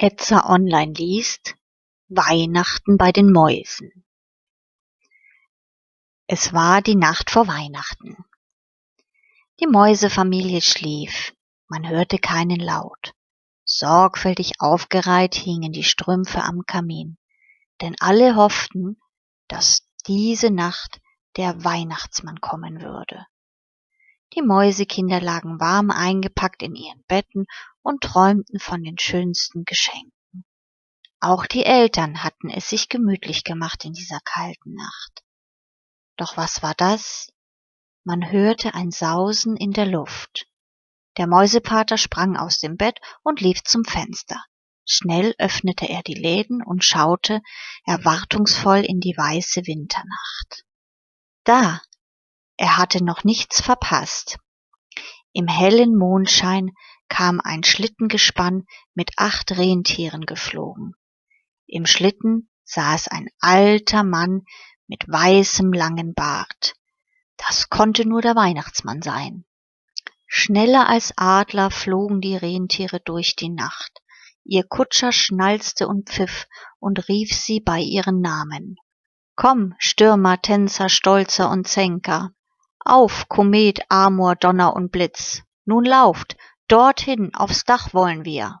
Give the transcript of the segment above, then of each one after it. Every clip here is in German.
Etzer online liest Weihnachten bei den Mäusen. Es war die Nacht vor Weihnachten. Die Mäusefamilie schlief, man hörte keinen Laut. Sorgfältig aufgereiht hingen die Strümpfe am Kamin, denn alle hofften, dass diese Nacht der Weihnachtsmann kommen würde. Die Mäusekinder lagen warm eingepackt in ihren Betten und träumten von den schönsten Geschenken. Auch die Eltern hatten es sich gemütlich gemacht in dieser kalten Nacht. Doch was war das? Man hörte ein Sausen in der Luft. Der Mäusepater sprang aus dem Bett und lief zum Fenster. Schnell öffnete er die Läden und schaute erwartungsvoll in die weiße Winternacht. Da, er hatte noch nichts verpasst. Im hellen Mondschein kam ein Schlittengespann mit acht Rentieren geflogen. Im Schlitten saß ein alter Mann mit weißem langen Bart. Das konnte nur der Weihnachtsmann sein. Schneller als Adler flogen die Rentiere durch die Nacht. Ihr Kutscher schnalzte und pfiff und rief sie bei ihren Namen. Komm, Stürmer, Tänzer, Stolzer und Zänker, auf, Komet, Amor, Donner und Blitz. Nun lauft, dorthin, aufs Dach wollen wir.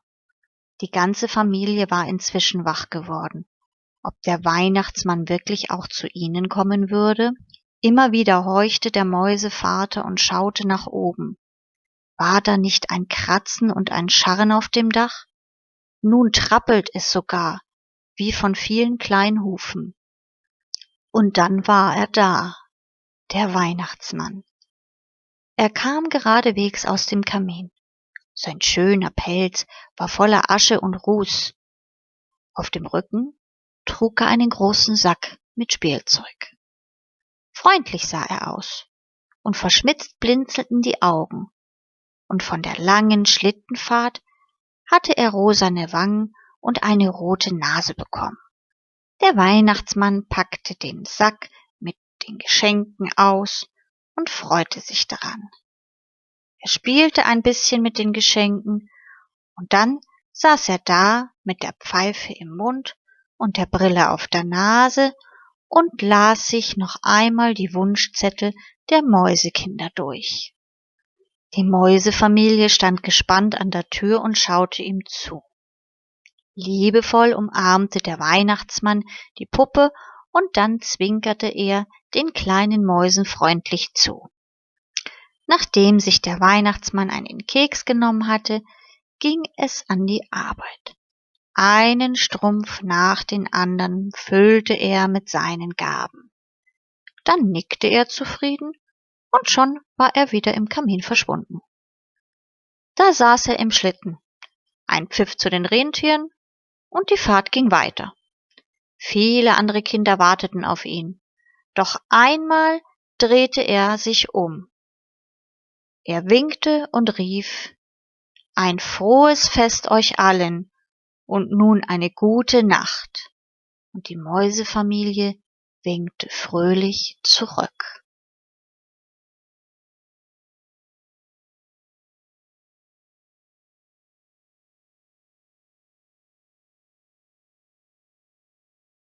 Die ganze Familie war inzwischen wach geworden. Ob der Weihnachtsmann wirklich auch zu ihnen kommen würde? Immer wieder horchte der Mäusevater und schaute nach oben. War da nicht ein Kratzen und ein Scharren auf dem Dach? Nun trappelt es sogar, wie von vielen Kleinhufen. Und dann war er da, der Weihnachtsmann. Er kam geradewegs aus dem Kamin. Sein schöner Pelz war voller Asche und Ruß. Auf dem Rücken trug er einen großen Sack mit Spielzeug. Freundlich sah er aus, und verschmitzt blinzelten die Augen, und von der langen Schlittenfahrt hatte er rosane Wangen und eine rote Nase bekommen. Der Weihnachtsmann packte den Sack den Geschenken aus und freute sich daran. Er spielte ein bisschen mit den Geschenken und dann saß er da mit der Pfeife im Mund und der Brille auf der Nase und las sich noch einmal die Wunschzettel der Mäusekinder durch. Die Mäusefamilie stand gespannt an der Tür und schaute ihm zu. Liebevoll umarmte der Weihnachtsmann die Puppe und dann zwinkerte er den kleinen Mäusen freundlich zu. Nachdem sich der Weihnachtsmann einen Keks genommen hatte, ging es an die Arbeit. Einen Strumpf nach den anderen füllte er mit seinen Gaben. Dann nickte er zufrieden und schon war er wieder im Kamin verschwunden. Da saß er im Schlitten, ein Pfiff zu den Rentieren und die Fahrt ging weiter. Viele andere Kinder warteten auf ihn. Doch einmal drehte er sich um. Er winkte und rief Ein frohes Fest euch allen und nun eine gute Nacht. Und die Mäusefamilie winkte fröhlich zurück.